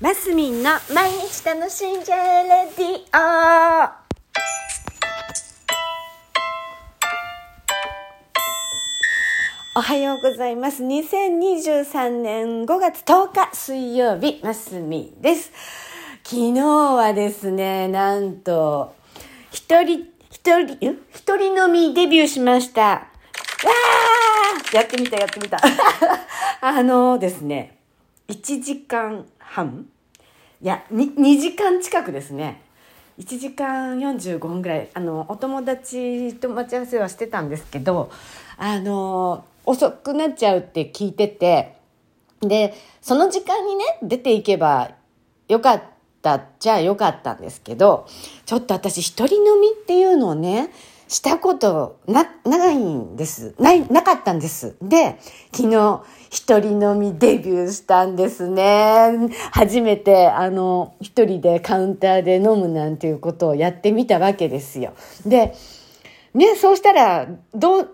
マスミンの毎日楽しんじゃえレディオおはようございます。2023年5月10日水曜日、マスミンです。昨日はですね、なんと、一人、一人、一人飲みデビューしました。わーやってみた、やってみた。あのですね、1時間半いや 2, 2時間近くですね。1時間45分ぐらい。あのお友達と待ち合わせはしてたんですけどあの遅くなっちゃうって聞いててでその時間にね出ていけばよかったじゃよかったんですけどちょっと私一人飲みっていうのをねしたことな、ないんです。ない、なかったんです。で、昨日、一人飲みデビューしたんですね。初めて、あの、一人でカウンターで飲むなんていうことをやってみたわけですよ。で、ね、そうしたら、ど、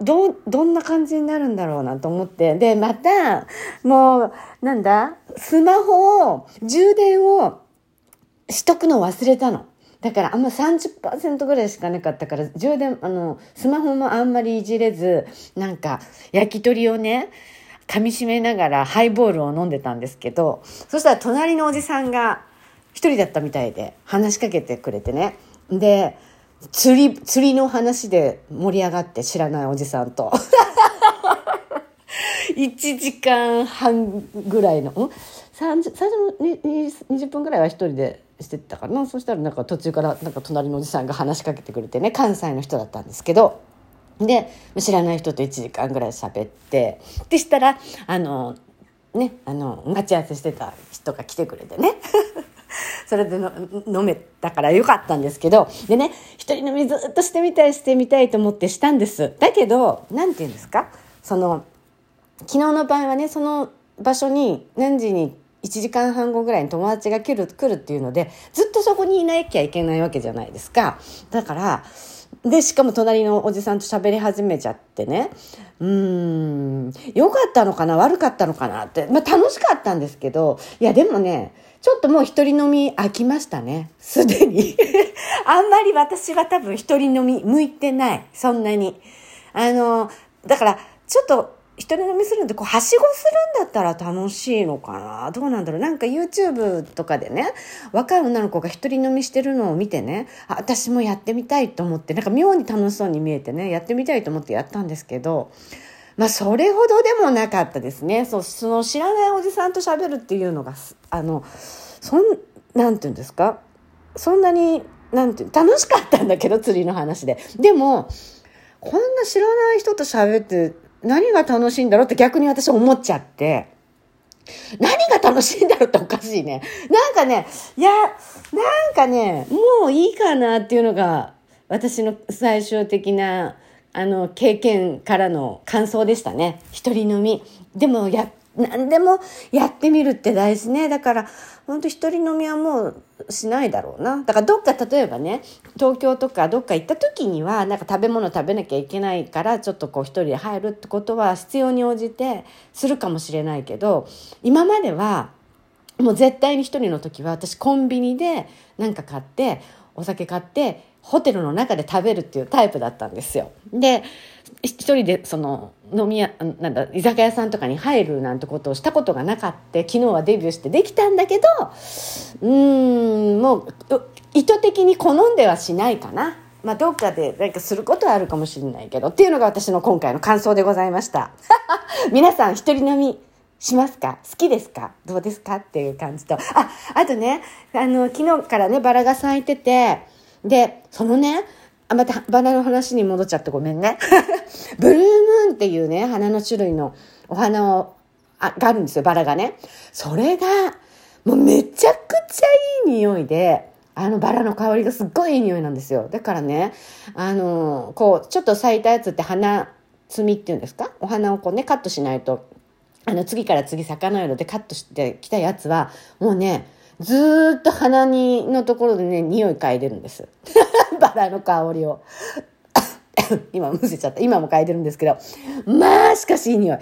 ど、どんな感じになるんだろうなと思って。で、また、もう、なんだ、スマホを、充電をしとくの忘れたの。だからあんま30%ぐらいしかなかったから充電あのスマホもあんまりいじれずなんか焼き鳥をね噛みしめながらハイボールを飲んでたんですけどそしたら隣のおじさんが一人だったみたいで話しかけてくれてね。で釣り釣りの話で盛り上がって知らないおじさんと。1時間半ぐらいのん？最初の20分ぐらいは一人でしてたかな。そしたらなんか途中からなんか隣のおじさんが話しかけてくれてね関西の人だったんですけど。で知らない人と1時間ぐらい喋って。でしたらあのねあの待ち合わせしてた人が来てくれてね。それでの飲めたからよかったんですけど。でね一人飲みずっとしてみたいしてみたいと思ってしたんです。だけど何て言うんですか？その昨日の場合はねその場所に何時に1時間半後ぐらいに友達が来る来るっていうのでずっとそこにいなきゃいけないわけじゃないですかだからでしかも隣のおじさんと喋り始めちゃってねうーん良かったのかな悪かったのかなって、まあ、楽しかったんですけどいやでもねちょっともう一人飲み飽きましたね。すでに。あんまり私は多分一人飲み向いてない。そんなに。あの、だから、ちょっと一人飲みするんで、こう、はしごするんだったら楽しいのかな？どうなんだろう？なんか YouTube とかでね、若い女の子が一人飲みしてるのを見てね、あ、私もやってみたいと思って、なんか妙に楽しそうに見えてね、やってみたいと思ってやったんですけど、まあ、それほどでもなかったですね。そう、その知らないおじさんと喋るっていうのが、あの、そん、なんていうんですか？そんなに、なんていう、楽しかったんだけど、釣りの話で。でも、こんな知らない人と喋って何が楽しいんだろうって逆に私思っちゃって、何が楽しいんだろうっておかしいね。なんかね、いや、なんかね、もういいかなっていうのが私の最終的なあの経験からの感想でしたね。一人飲み。でもや、何でもやってみるって大事ね。だから、本当一人飲みはもうしないだろうな。だからどっか例えばね、東京とかどっか行った時には、なんか食べ物食べなきゃいけないから、ちょっとこう一人で入るってことは必要に応じてするかもしれないけど、今までは、もう絶対に一人の時は私コンビニで何か買って、お酒買って、ホテルの中で食べるっていうタイプだったんですよ。で、一人でその飲み屋なんだ居酒屋さんとかに入るなんてことをしたことがなかった。昨日はデビューしてできたんだけどうんもう意図的に好んではしないかな。まあ、どっかで何かすることはあるかもしれないけどっていうのが私の今回の感想でございました。皆さん一人飲みしますか？好きですか？どうですか？っていう感じと。ああとねあの昨日からねバラが咲いててでそのねまたバラの話に戻っちゃってごめんね。ブルームーンっていうね、花の種類のお花を、あがあるんですよ、バラがね。それが、もうめちゃくちゃいい匂いで、あのバラの香りがすっごいいい匂いなんですよ。だからね、あのこう、ちょっと咲いたやつって花摘みっていうんですか？お花をこうね、カットしないと、あの次から次咲かないのでカットしてきたやつは、もうね、ずっと鼻にのところでね、匂い嗅いでるんです。バラの香りを。今むせちゃった。今も嗅いでるんですけど。まあ、しかしいい匂い。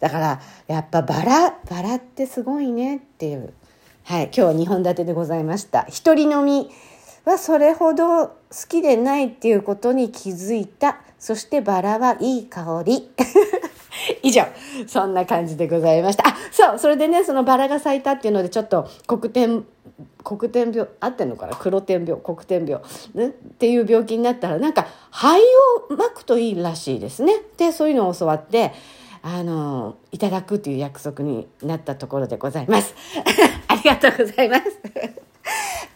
だから、やっぱバラ、バラってすごいねっていう。はい、今日は2本立てでございました。一人飲みはそれほど好きでないっていうことに気づいた。そしてバラはいい香り。以上、そんな感じでございました。あ、そう、それでね、そのバラが咲いたっていうので、ちょっと黒点、黒点病、合ってんのかな？黒点病、黒点病、ね、っていう病気になったら、なんか灰をまくといいらしいですね。で、そういうのを教わって、あの、いただくという約束になったところでございます。ありがとうございます。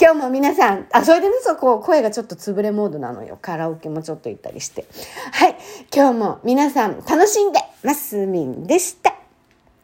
今日も皆さん、あ、それでね、そこ、声がちょっと潰れモードなのよ。カラオケもちょっと行ったりして。はい。今日も皆さん楽しんで、マスミンでした。